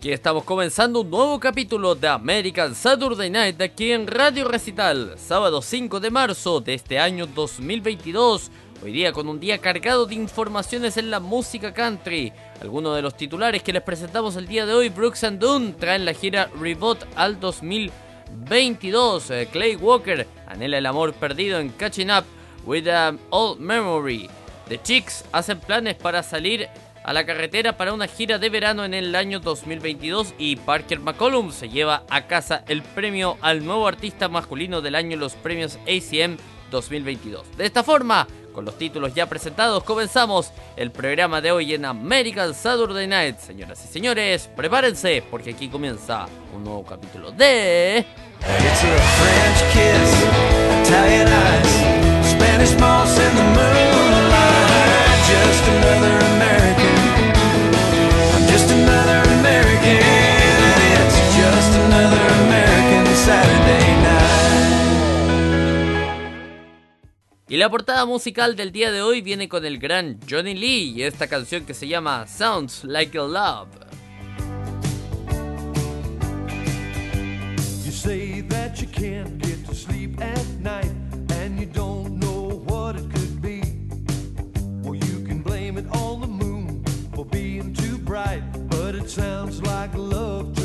Aquí estamos comenzando un nuevo capítulo de American Saturday Night aquí en Radio Recital, sábado 5 de marzo de este año 2022. Hoy día con un día cargado de informaciones en la música country. Algunos de los titulares que les presentamos el día de hoy, Brooks and Dunn traen la gira Rebot al 2022. Eh, Clay Walker anhela el amor perdido en Catching Up with an Old Memory. The Chicks hacen planes para salir a la carretera para una gira de verano en el año 2022 y Parker McCollum se lleva a casa el premio al nuevo artista masculino del año en los premios ACM 2022. De esta forma, con los títulos ya presentados, comenzamos el programa de hoy en American Saturday Night. Señoras y señores, prepárense porque aquí comienza un nuevo capítulo de... Just another American. I'm just another American. It's just another American Saturday night. Y la portada musical del día de hoy viene con el gran Johnny Lee y esta canción que se llama Sounds Like a Love. You say that you can't sounds like love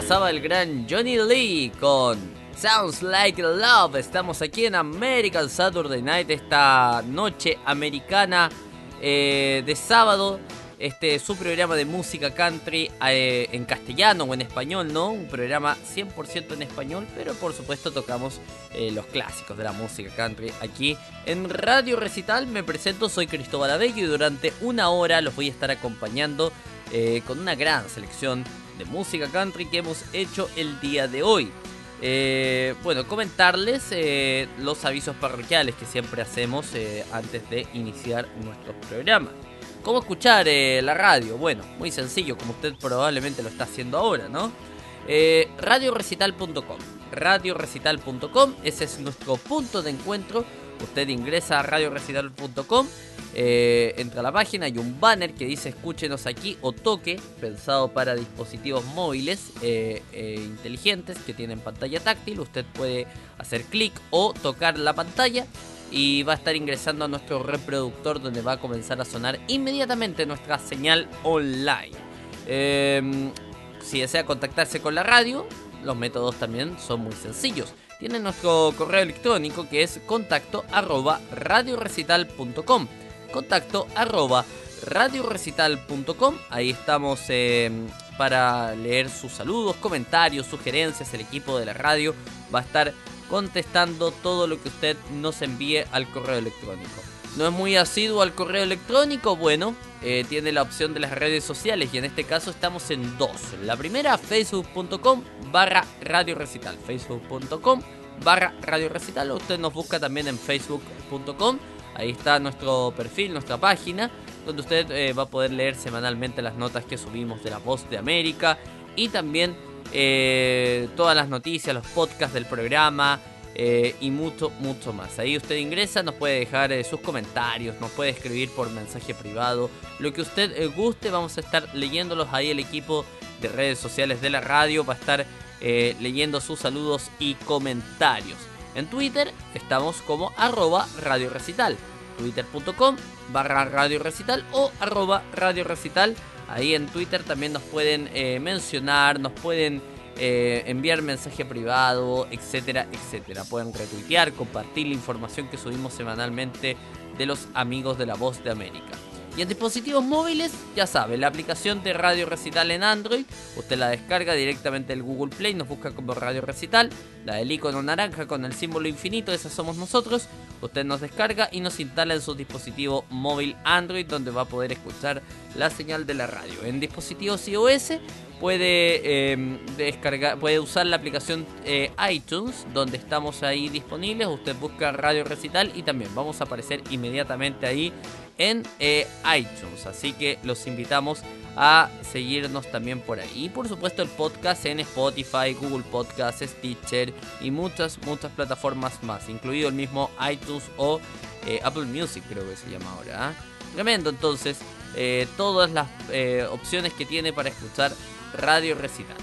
pasaba el gran Johnny Lee con Sounds Like Love. Estamos aquí en American Saturday Night, esta noche americana eh, de sábado. Este es su programa de música country eh, en castellano o en español, ¿no? Un programa 100% en español, pero por supuesto tocamos eh, los clásicos de la música country aquí en Radio Recital. Me presento, soy Cristóbal Abello y durante una hora los voy a estar acompañando con una gran selección de música country que hemos hecho el día de hoy. Eh, bueno, comentarles eh, los avisos parroquiales que siempre hacemos eh, antes de iniciar nuestro programa. ¿Cómo escuchar la radio? Bueno, muy sencillo, como usted probablemente lo está haciendo ahora, ¿no? Radiorecital.com. Radiorecital.com, ese es nuestro punto de encuentro. Usted ingresa a radiorecital.com Eh, entra a la página, hay un banner que dice escúchenos aquí o toque, pensado para dispositivos móviles eh, eh, inteligentes que tienen pantalla táctil. Usted puede hacer clic o tocar la pantalla y va a estar ingresando a nuestro reproductor donde va a comenzar a sonar inmediatamente nuestra señal online. Em, si desea contactarse con la radio, los métodos también son muy sencillos. Tiene nuestro correo electrónico que es contacto arroba radiorecital.com. Contacto arroba radiorecital.com. Ahí estamos em, para leer sus saludos, comentarios, sugerencias. El equipo de la radio va a estar contestando todo lo que usted nos envíe al correo electrónico. ¿No es muy asiduo al correo electrónico? Bueno, eh, tiene la opción de las redes sociales y en este caso estamos en dos. La primera, facebook.com barra radio recital. Facebook.com barra radio recital. Usted nos busca también en facebook.com. Ahí está nuestro perfil, nuestra página, donde usted eh, va a poder leer semanalmente las notas que subimos de La Voz de América y también eh, todas las noticias, los podcasts del programa eh, y mucho, mucho más. Ahí usted ingresa, nos puede dejar eh, sus comentarios, nos puede escribir por mensaje privado, lo que usted guste, vamos a estar leyéndolos ahí el equipo de redes sociales de la radio va a estar leyendo sus saludos y comentarios. En Twitter estamos como arroba radio recital, twitter.com barra radio recital o arroba radio recital Ahí en Twitter también nos pueden eh, mencionar, nos pueden eh, enviar mensaje privado, etcétera, etcétera. Pueden retuitear, compartir la información que subimos semanalmente de los amigos de la voz de América. Y en dispositivos móviles, ya sabe, la aplicación de Radio Recital en Android, usted la descarga directamente del Google Play, nos busca como Radio Recital, la del icono naranja con el símbolo infinito, esa somos nosotros. Usted nos descarga y nos instala en su dispositivo móvil Android, donde va a poder escuchar la señal de la radio. En dispositivos iOS puede em, descargar, puede usar la aplicación eh, iTunes, donde estamos ahí disponibles. Usted busca Radio Recital y también vamos a aparecer inmediatamente ahí en eh, iTunes. Así que los invitamos a seguirnos también por ahí. Y por supuesto el podcast en Spotify, Google Podcasts, Stitcher y muchas, muchas plataformas más, incluido el mismo iTunes o eh, Apple Music creo que se llama ahora. ¿ah? Tremendo entonces todas las opciones que tiene para escuchar Radio Recital.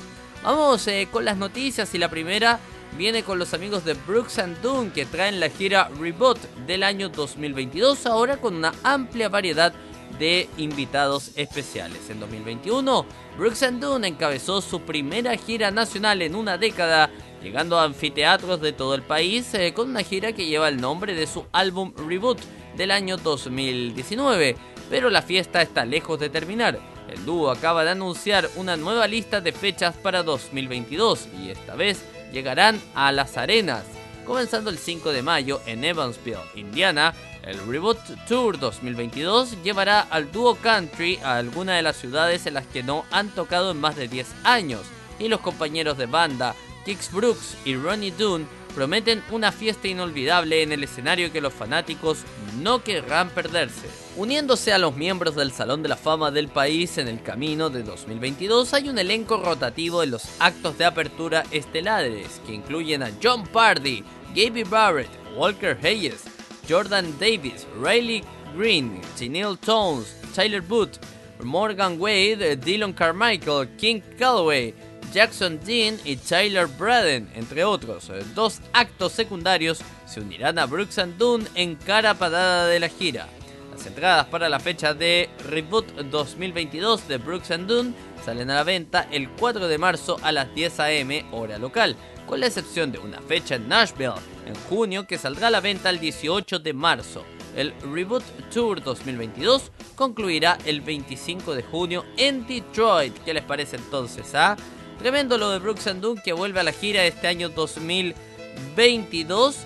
Vamos con las noticias y la primera viene con los amigos de Brooks and Dunn que traen la gira Reboot del año 2022 ahora con una amplia variedad de invitados especiales. En 2021, Brooks and Dunn encabezó su primera gira nacional en una década, llegando a anfiteatros de todo el país eh, con una gira que lleva el nombre de su álbum Reboot del año 2019. Pero la fiesta está lejos de terminar. El dúo acaba de anunciar una nueva lista de fechas para 2022 y esta vez llegarán a las arenas. Comenzando el 5 de mayo en Evansville, Indiana, el Reboot Tour 2022 llevará al dúo country a alguna de las ciudades en las que no han tocado en más de 10 años, y los compañeros de banda, Kix Brooks y Ronnie Dunn, prometen una fiesta inolvidable en el escenario que los fanáticos no querrán perderse. Uniéndose a los miembros del Salón de la Fama del país en el camino de 2022 hay un elenco rotativo en los actos de apertura estelares que incluyen a John Pardy, Gaby Barrett, Walker Hayes, Jordan Davis, Riley Green, Janelle Tones, Tyler Booth, Morgan Wade, Dylan Carmichael, King Calloway, Jackson Dean y Tyler Braden, entre otros. Dos actos secundarios se unirán a Brooks and Dunn en cara parada de la gira. Las entradas para la fecha de Reboot 2022 de Brooks and Dunn salen a la venta el 4 de marzo a las 10 am hora local, con la excepción de una fecha en Nashville en junio que saldrá a la venta el 18 de marzo. El Reboot Tour 2022 concluirá el 25 de junio en Detroit. ¿Qué les parece entonces? Ah? Tremendo lo de Brooks and que vuelve a la gira este año 2022.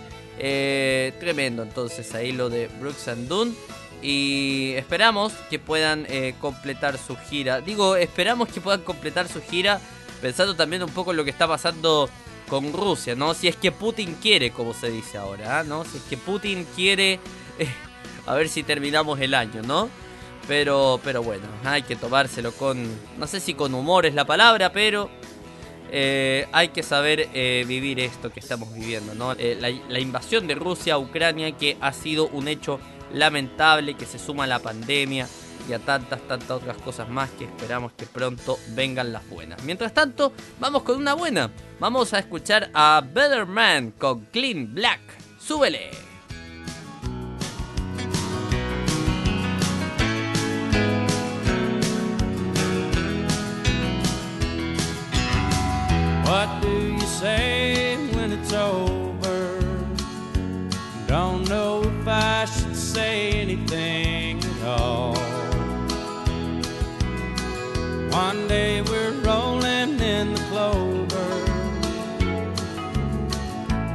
Eh, tremendo entonces ahí lo de Brooks and. Y esperamos que puedan eh, completar su gira. Digo, esperamos que puedan completar su gira pensando también un poco en lo que está pasando con Rusia, ¿no? Si es que Putin quiere, como se dice ahora, ¿ah? ¿no? Si es que Putin quiere, eh, a ver si terminamos el año, ¿no? Pero, pero bueno, hay que tomárselo con, no sé si con humor es la palabra, pero eh, hay que saber eh, vivir esto que estamos viviendo, ¿no? Eh, la, invasión de Rusia a Ucrania que ha sido un hecho lamentable que se suma a la pandemia y a tantas, tantas otras cosas más que esperamos que pronto vengan las buenas. Mientras tanto, vamos con una buena. Vamos a escuchar a Better Man con Clean Black. ¡Súbele! What do you say when it's over? Don't know if I should say anything at all. One day we're rolling in the clover.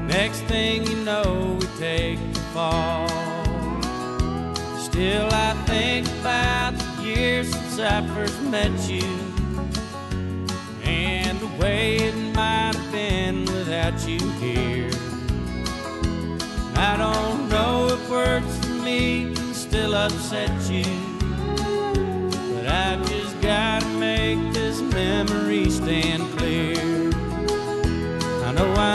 Next thing you know, we take the fall. Still, I think about the years since I first met you and the way it might have been without you here. I don't know if words for me can still upset you, but I've just gotta make this memory stand clear. I know I'm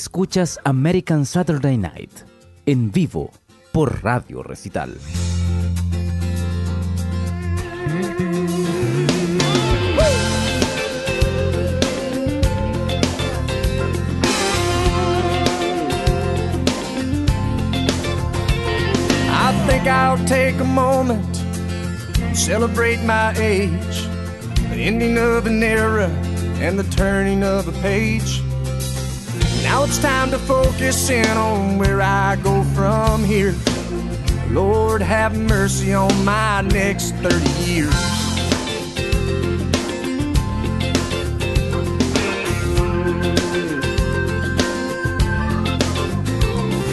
Escuchas American Saturday Night en vivo por Radio Recital. I think I'll take a moment and celebrate my age, the ending of an era and the turning of a page. Now it's time to focus in on where I go from here. Lord, have mercy on my next 30 years.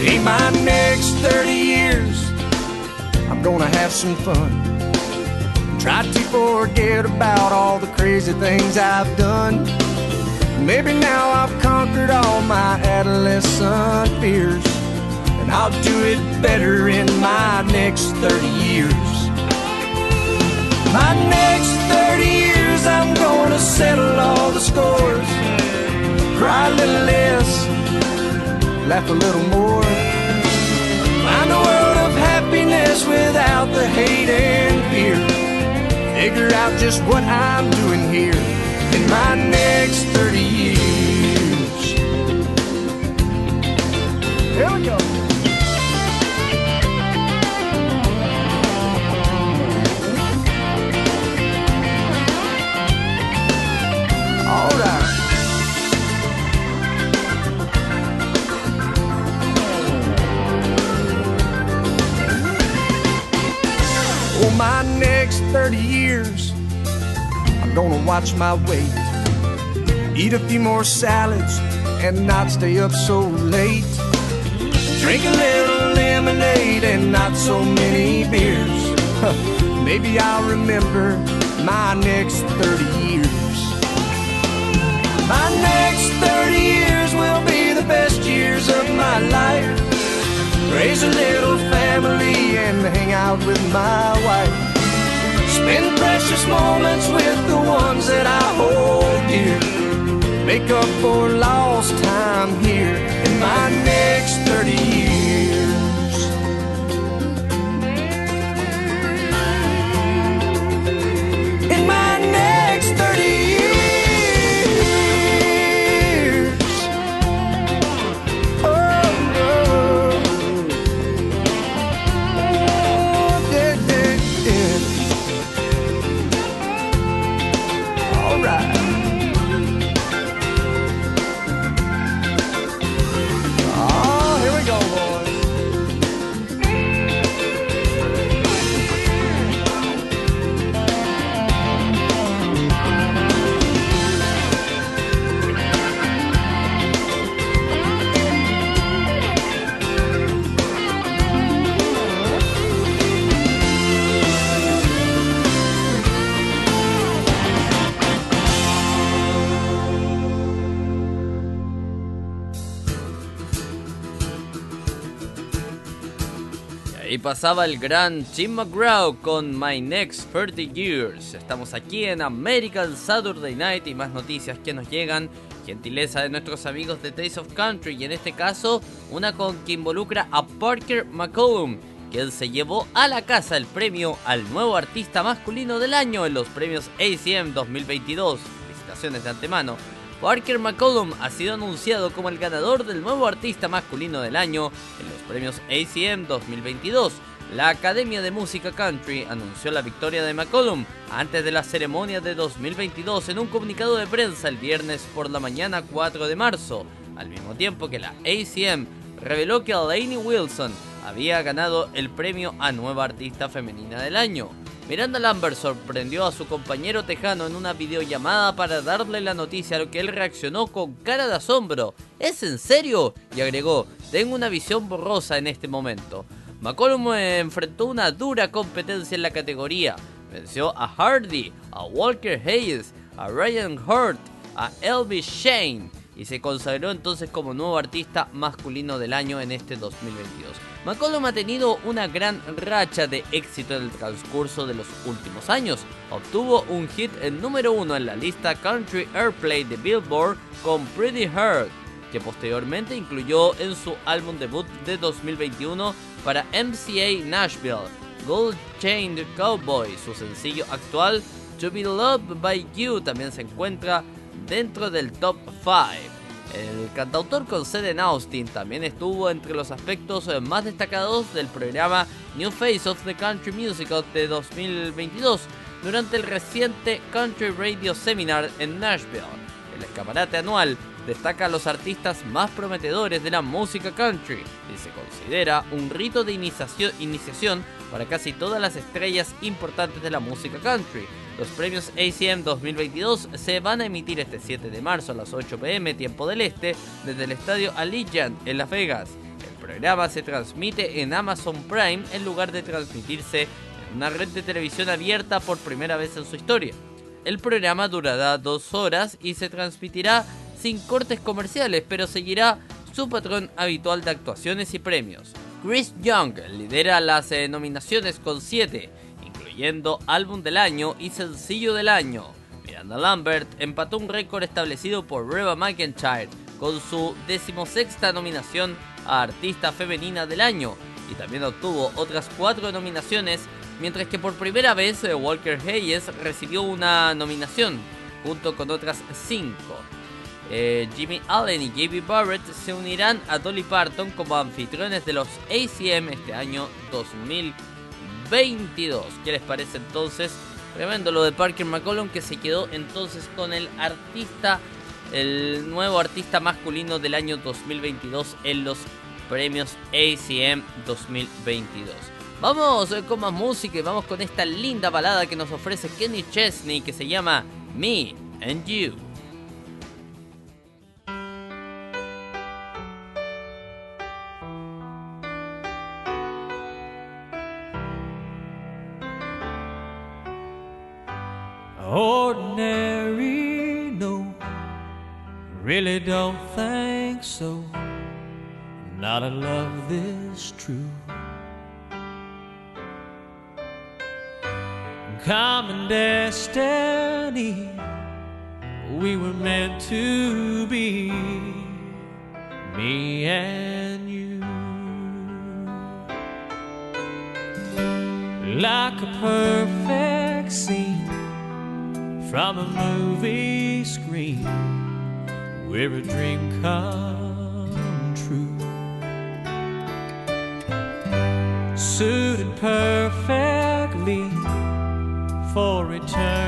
In my next 30 years, I'm gonna have some fun. Try to forget about all the crazy things I've done. Maybe now I've conquered all my adolescent fears, and I'll do it better in my next 30 years. My next 30 years, I'm gonna settle all the scores, cry a little less, laugh a little more. Find a world of happiness without the hate and fear. Figure out just what I'm doing here in my next 30 years. Here we go. All right. For my next 30 years, gonna watch my weight. Eat a few more salads and not stay up so late. Drink a little lemonade and not so many beers. Maybe I'll remember my next 30 years. My next 30 years will be the best years of my life. raise a little family and hang out with my wife. Spend precious moments with the ones that I hold dear. Make up for lost time here in my next pasaba el gran Jim McGraw con My Next 30 Years. Estamos aquí en American Saturday Night y más noticias que nos llegan. Gentileza de nuestros amigos de Taste of Country y en este caso una con que involucra a Parker McCollum, quien se llevó a la casa el premio al nuevo artista masculino del año en los premios ACM 2022. Felicitaciones de antemano. Parker McCollum ha sido anunciado como el ganador del nuevo artista masculino del año en los premios ACM 2022. La Academia de Música Country anunció la victoria de McCollum antes de la ceremonia de 2022 en un comunicado de prensa el viernes por la mañana 4 de marzo, al mismo tiempo que la ACM reveló que Lainey Wilson había ganado el premio a Nueva Artista Femenina del Año. Miranda Lambert sorprendió a su compañero tejano en una videollamada para darle la noticia, a lo que él reaccionó con cara de asombro. ¿Es en serio? Y agregó, tengo una visión borrosa en este momento. McCollum enfrentó una dura competencia en la categoría. Venció a Hardy, a Walker Hayes, a Ryan Hurt, a Elvis Shane y se consagró entonces como nuevo artista masculino del año en este 2022. McCollum ha tenido una gran racha de éxito en el transcurso de los últimos años. Obtuvo un hit en número uno en la lista Country Airplay de Billboard con Pretty Hurt, que posteriormente incluyó en su álbum debut de 2021 para MCA Nashville, Gold Chained Cowboy. Su sencillo actual, To Be Loved by You, también se encuentra dentro del top 5. El cantautor con sede en Austin también estuvo entre los aspectos más destacados del programa New Face of the Country Music de 2022 durante el reciente Country Radio Seminar en Nashville. El escaparate anual destaca a los artistas más prometedores de la música country y se considera un rito de iniciación para casi todas las estrellas importantes de la música country. Los premios ACM 2022 se van a emitir este 7 de marzo a las 8 pm tiempo del este desde el estadio Allegiant en Las Vegas. El programa se transmite en Amazon Prime en lugar de transmitirse en una red de televisión abierta por primera vez en su historia. El programa durará dos horas y se transmitirá sin cortes comerciales, pero seguirá su patrón habitual de actuaciones y premios. Chris Young lidera las nominaciones con 7, incluyendo Álbum del Año y Sencillo del Año. Miranda Lambert empató un récord establecido por Reba McIntyre con su decimosexta nominación a Artista Femenina del Año y también obtuvo otras cuatro nominaciones, mientras que por primera vez eh, Walker Hayes recibió una nominación junto con otras cinco. Eh, Jimmy Allen y J.B. Barrett se unirán a Dolly Parton como anfitriones de los ACM este año 2022. ¿Qué les parece entonces? Tremendo lo de Parker McCollum que se quedó entonces con el artista, el nuevo artista masculino del año 2022 en los premios ACM 2022. Vamos eh, con más música y vamos con esta linda balada que nos ofrece Kenny Chesney que se llama Me and You. ordinary. No, really don't think so. Not a love this true. Common destiny, we were meant to be, me and you. Like a perfect scene from a movie screen where a dream come true. Suited perfectly for return.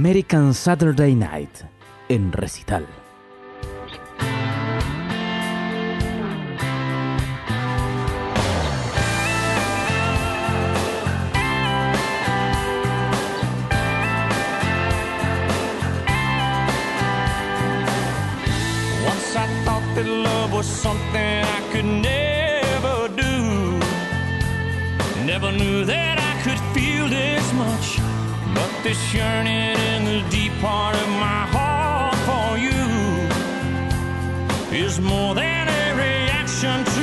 American Saturday Night en recital. something I could never do. Never knew that I could feel this much this yearning in the deep part of my heart for you is more than a reaction to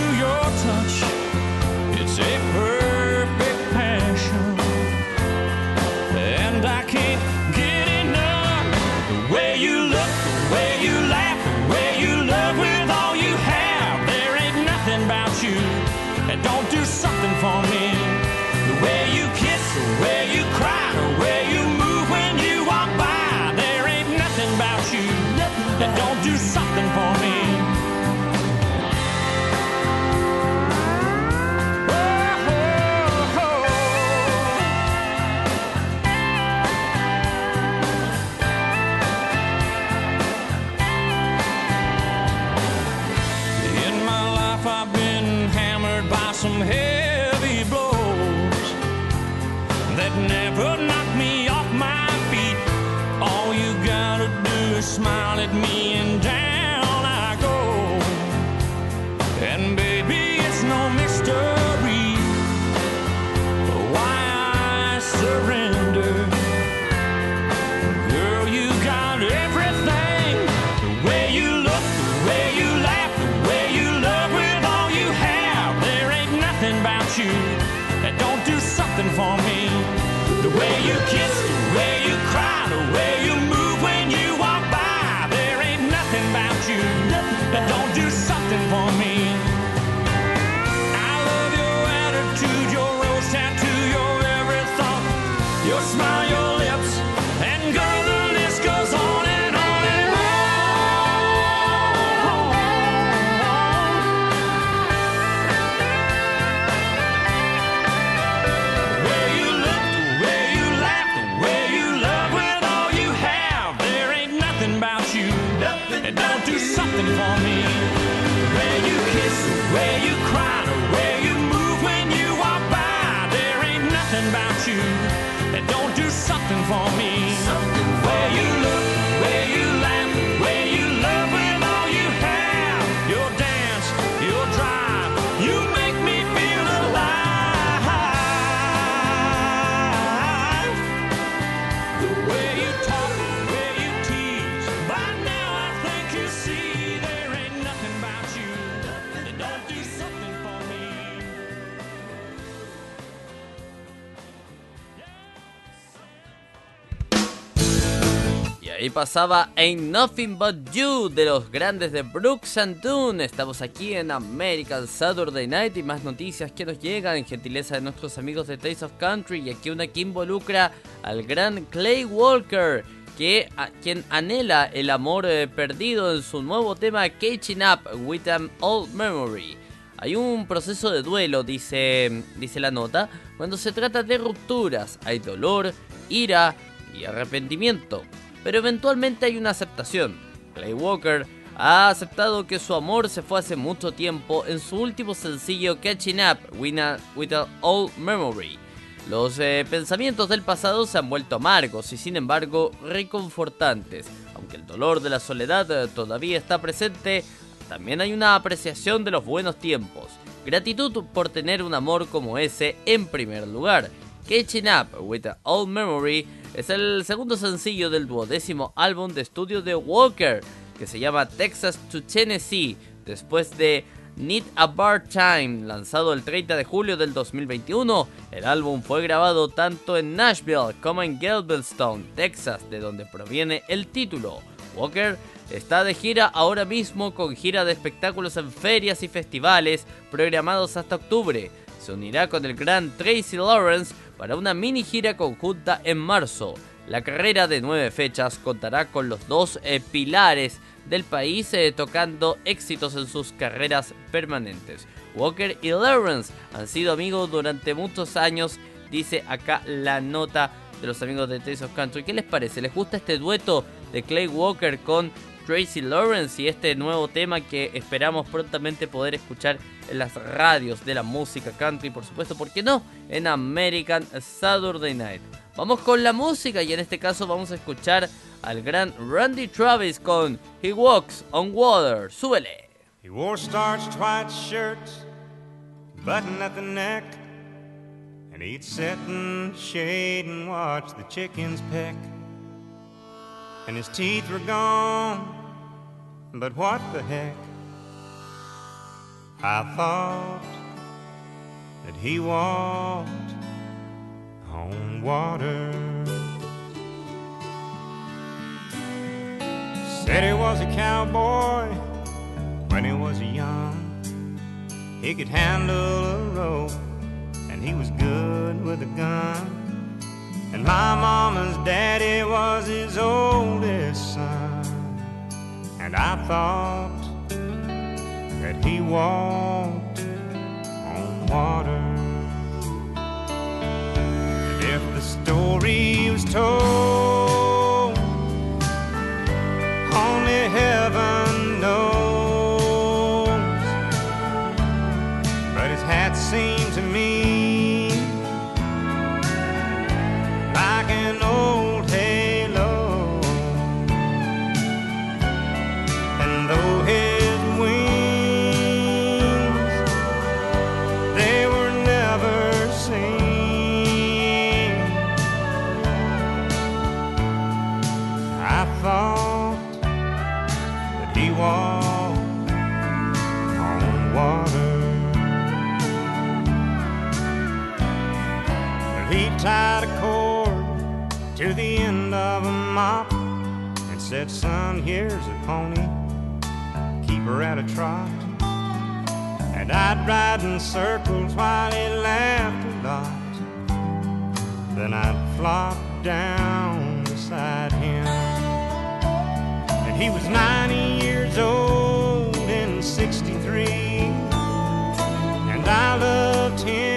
The way you kiss, pasaba Ain't Nothing But You de los grandes de Brooks and Dunn. Estamos aquí en American Saturday Night y más noticias que nos llegan en gentileza de nuestros amigos de Taste of Country. Y aquí una que involucra al gran Clay Walker, que, quien anhela el amor eh, perdido en su nuevo tema Catching Up with an Old Memory. Hay un proceso de duelo, dice, dice la nota, cuando se trata de rupturas. Hay dolor, ira y arrepentimiento. Pero eventualmente hay una aceptación. Clay Walker ha aceptado que su amor se fue hace mucho tiempo en su último sencillo Catching Up with, an Old Memory. Los eh, pensamientos del pasado se han vuelto amargos y sin embargo reconfortantes. Aunque el dolor de la soledad eh, todavía está presente, también hay una apreciación de los buenos tiempos. Gratitud por tener un amor como ese en primer lugar. Catching Up with an Old Memory es el segundo sencillo del duodécimo álbum de estudio de Walker, que se llama Texas to Tennessee, después de Need a Bar Time, lanzado el 30 de julio del 2021. El álbum fue grabado tanto en Nashville como en Galveston, Texas, de donde proviene el título. Walker está de gira ahora mismo con gira de espectáculos en ferias y festivales programados hasta octubre. Se unirá con el gran Tracy Lawrence para una mini gira conjunta en marzo. La carrera de nueve fechas contará con los dos eh, pilares del país eh, tocando éxitos en sus carreras permanentes. Walker y Lawrence han sido amigos durante muchos años, dice acá la nota de los amigos de Taste of Country. ¿Qué les parece? ¿Les gusta este dueto de Clay Walker con Tracy Lawrence y este nuevo tema que esperamos prontamente poder escuchar en las radios de la música country, por supuesto, ¿por qué no? En American Saturday Night. Vamos con la música y en este caso vamos a escuchar al gran Randy Travis con He Walks on Water. Súbele. He wore starched white shirts, button at the neck, and he'd sit in shade and watch the chickens peck. And his teeth were gone, but what the heck? I thought that he walked on water. Said he was a cowboy when he was young. He could handle a rope, and he was good with a gun. And my mama's daddy was his oldest son. And I thought that he walked on water. And if the story was told, only heaven knows. empty wall on water. He tied a cord to the end of a mop and said, Son, here's a pony, keep her at a trot. And I'd ride in circles while he laughed a lot. Then I'd flop down beside him. He was 90 years old in 63, and I loved him.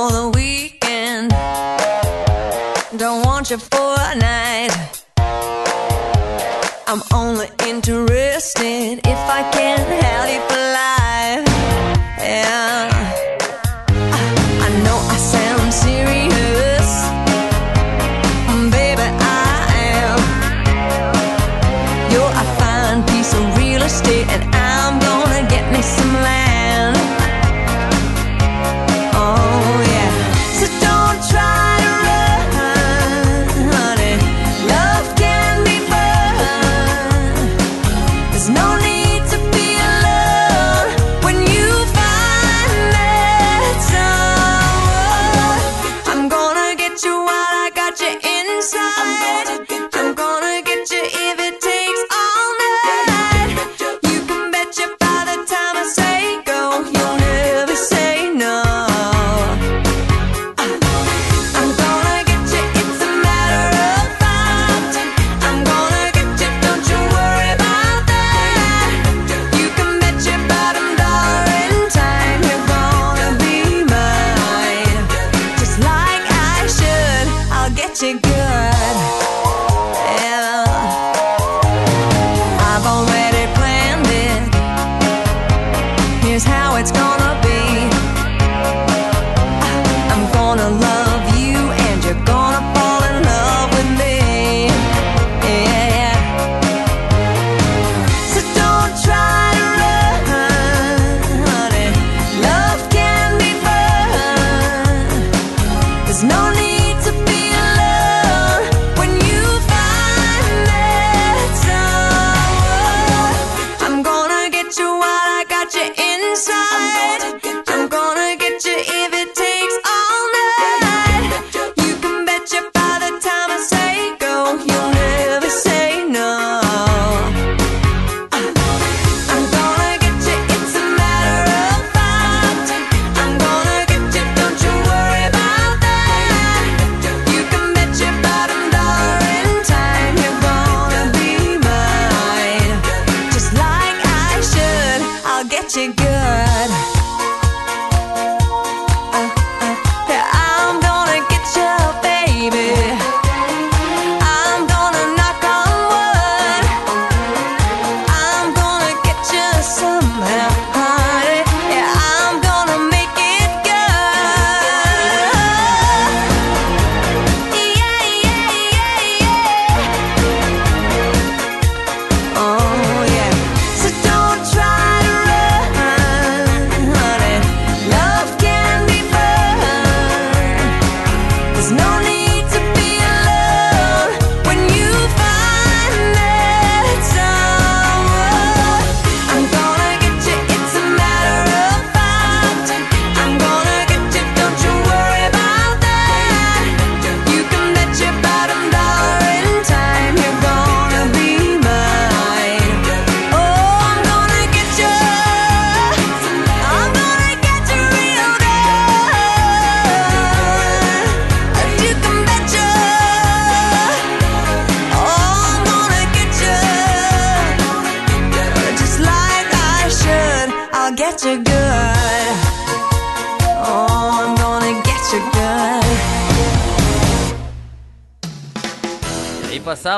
don't want you for a night. I'm only interested if I can help you fly.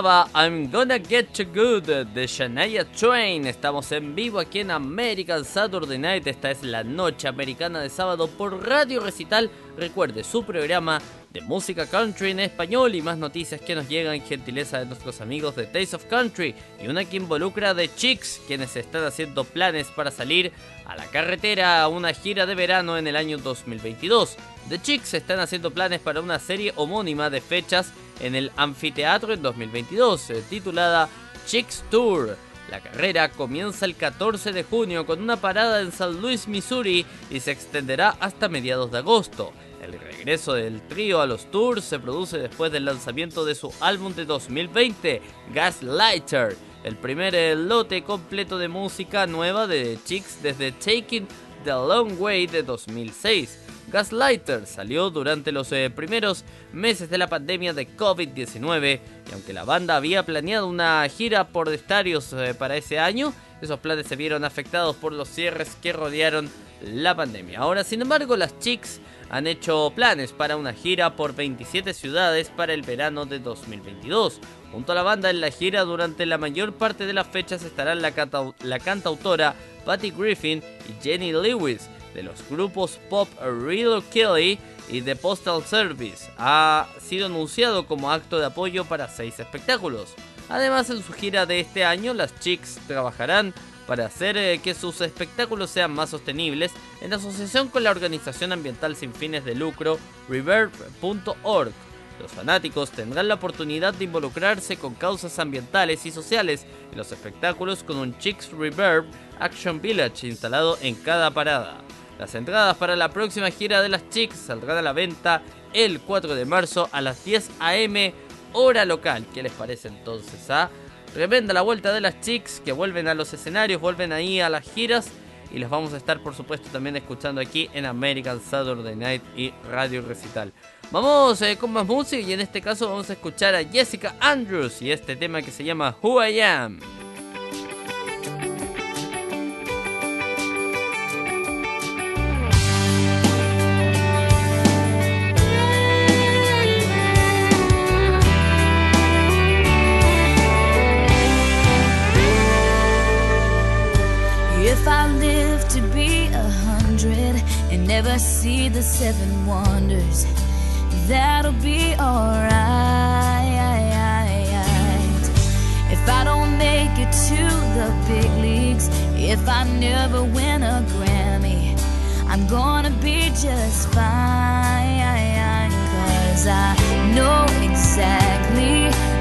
I'm Gonna Get You Good de Shania Twain. Estamos en vivo aquí en American Saturday Night. Esta es la noche americana de sábado por Radio Recital. Recuerde su programa de música country en español y más noticias que nos llegan gentileza de nuestros amigos de Taste of Country y una que involucra de Chicks quienes están haciendo planes para salir a la carretera a una gira de verano en el año 2022. The Chicks están haciendo planes para una serie homónima de fechas en el anfiteatro en 2022 eh, titulada Chicks Tour. La carrera comienza el 14 de junio con una parada en San Luis, Missouri y se extenderá hasta mediados de agosto. El regreso del trío a los tours se produce después del lanzamiento de su álbum de 2020, Gaslighter, el primer lote completo de música nueva de Chicks desde Taking the Long Way de 2006. Gaslighter salió durante los eh, primeros meses de la pandemia de COVID-19 y aunque la banda había planeado una gira por estadios eh, para ese año, esos planes se vieron afectados por los cierres que rodearon la pandemia. Ahora, sin embargo, las Chicks han hecho planes para una gira por 27 ciudades para el verano de 2022. Junto a la banda en la gira durante la mayor parte de las fechas estarán la, canta- la cantautora Patty Griffin y Jenny Lewis de los grupos pop Riddle Kelly y The Postal Service. Ha sido anunciado como acto de apoyo para seis espectáculos. Además, en su gira de este año, las Chicks trabajarán para hacer eh, que sus espectáculos sean más sostenibles en asociación con la organización ambiental sin fines de lucro Reverb.org. Los fanáticos tendrán la oportunidad de involucrarse con causas ambientales y sociales en los espectáculos con un Chicks Reverb Action Village instalado en cada parada. Las entradas para la próxima gira de las Chicks saldrán a la venta el 4 de marzo a las 10 am hora local. ¿Qué les parece entonces? Ah? Tremenda la vuelta de las Chicks que vuelven a los escenarios, vuelven ahí a las giras y las vamos a estar por supuesto también escuchando aquí en American Saturday Night y Radio Recital. Vamos eh, con más música y en este caso vamos a escuchar a Jessica Andrews y este tema que se llama Who I Am. See the seven wonders, that'll be alright. If I don't make it to the big leagues, if I never win a Grammy, I'm gonna be just fine. Cause I know exactly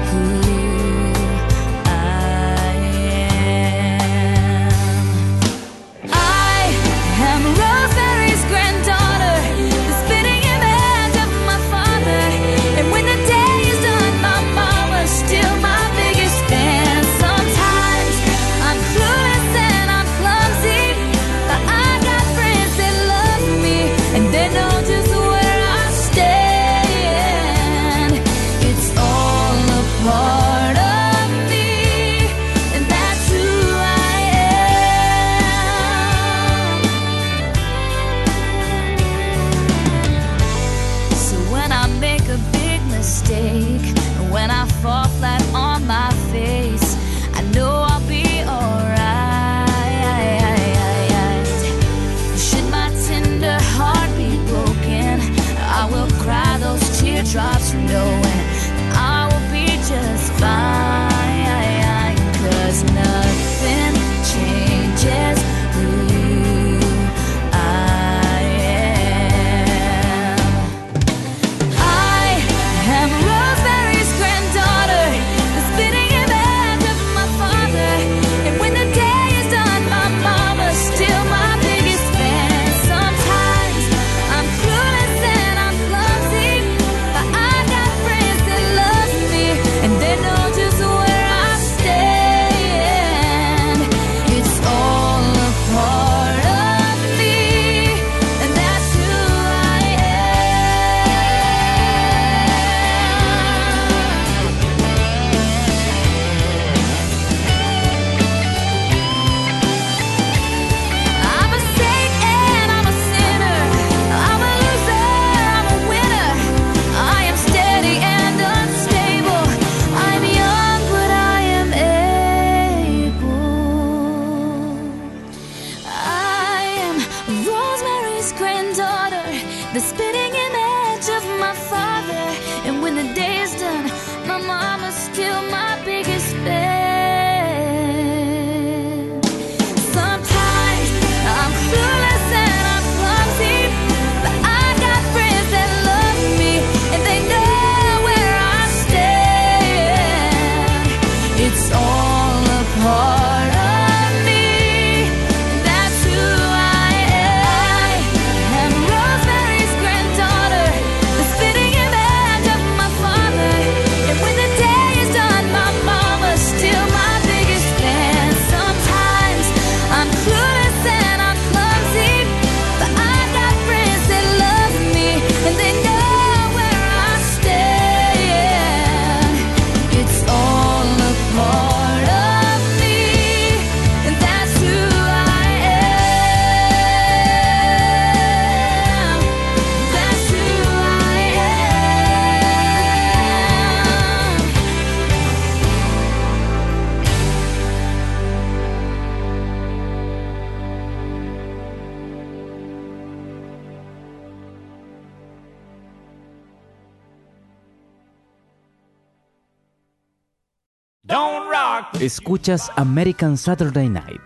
Escuchas American Saturday Night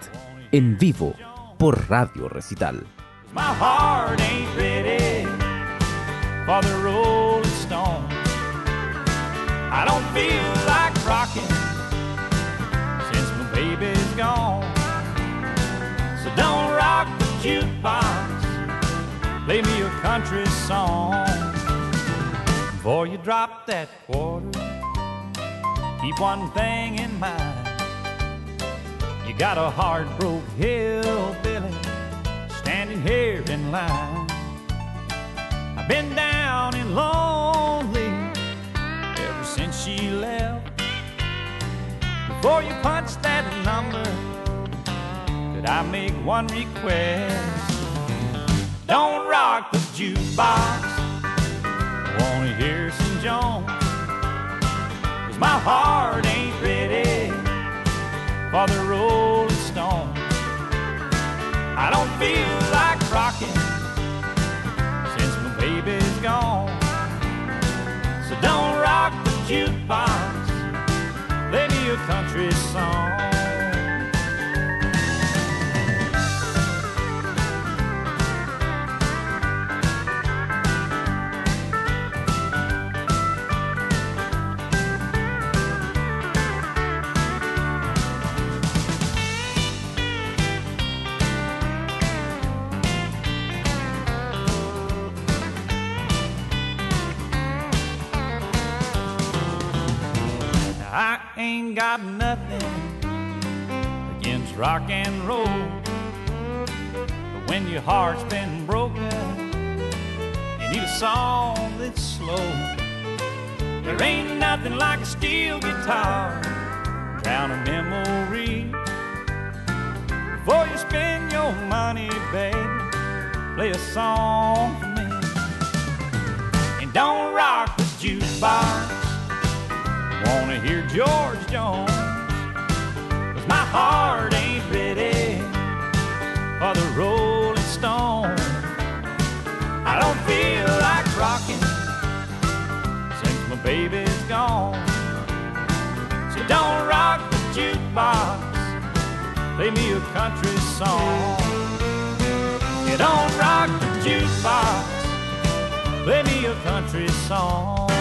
en vivo por Radio Recital. My heart ain't ready for the Rolling Stone. I don't feel like rocking since my baby's gone. So don't rock the jukebox, play me a country song. Before you drop that quarter, keep one thing in mind. You got a hard broke hillbilly standing here in line. I've been down and lonely ever since she left. Before you punch that number, could I make one request? Don't rock the jukebox. I wanna hear some Jones. Cause my heart for the Rolling Stone. I don't feel like rocking since my baby's gone. So don't rock the jukebox, play me a country song. Ain't got nothing against rock and roll. But when your heart's been broken, you need a song that's slow. There ain't nothing like a steel guitar, drown a memory. Before you spend your money, baby, play a song for me. And don't rock this jukebox. Wanna hear George Jones? My heart ain't ready for the Rolling Stone. I don't feel like rocking since my baby's gone. So don't rock the jukebox, play me a country song. You don't rock the jukebox, play me a country song.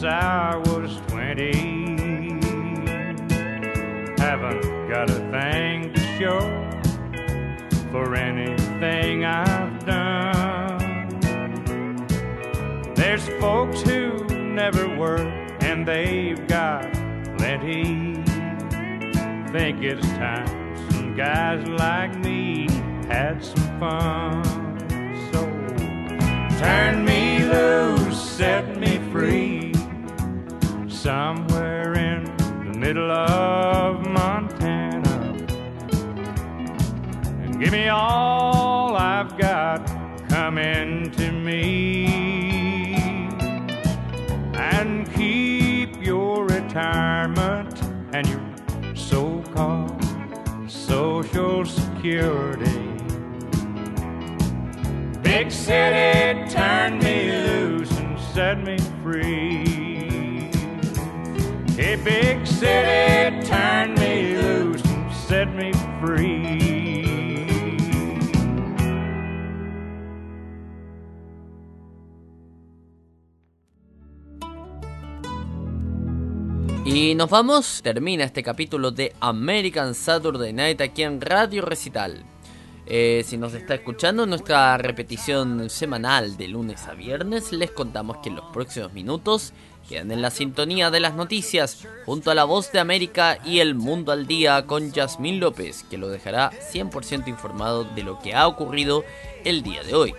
Since I was 20. Haven't got a thing to show for anything I've done. There's folks who never work and they've got plenty. Think it's time some guys like me had some fun. So Turn me loose, set me. Somewhere in the middle of Montana. And give me all I've got coming to me. And keep your retirement and your so called Social Security. Big city, turn me loose and set me free. City, turn me loose set me free. Y nos vamos, termina este capítulo de American Saturday Night aquí en Radio Recital. Eh, si nos está escuchando nuestra repetición semanal de lunes a viernes, les contamos que en los próximos minutos quedan en la sintonía de las noticias junto a la voz de América y el mundo al día con Yasmín López, que lo dejará 100% informado de lo que ha ocurrido el día de hoy.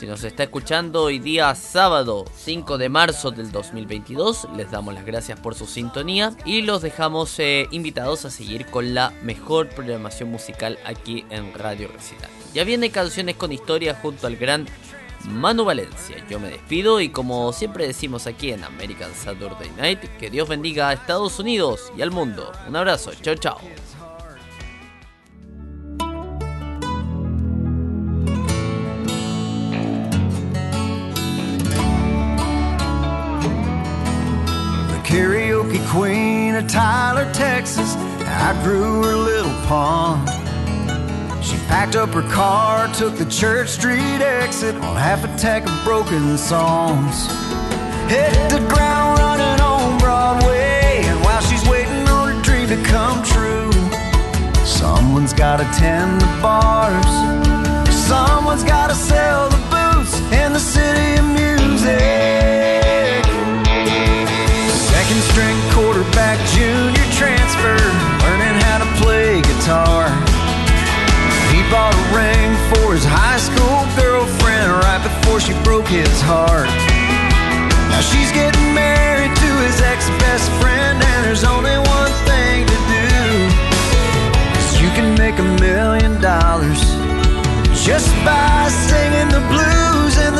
Si nos está escuchando hoy día sábado 5 de marzo del 2022, les damos las gracias por su sintonía y los dejamos eh, invitados a seguir con la mejor programación musical aquí en Radio Recital. Ya viene canciones con historia junto al gran Manu Valencia. Yo me despido y como siempre decimos aquí en American Saturday Night, que Dios bendiga a Estados Unidos y al mundo. Un abrazo, chao chao. Queen of Tyler, Texas, outgrew her little pond. She packed up her car, took the Church Street exit on half a tack of broken songs. Hit the ground running on Broadway, and while she's waiting on her dream to come true, someone's gotta tend the bars, someone's gotta sell the booths in the city of music. Quarterback, junior transfer, learning how to play guitar. He bought a ring for his high school girlfriend right before she broke his heart. Now she's getting married to his ex best friend, and there's only one thing to do. 'Cause you can make a million dollars just by singing the blues in the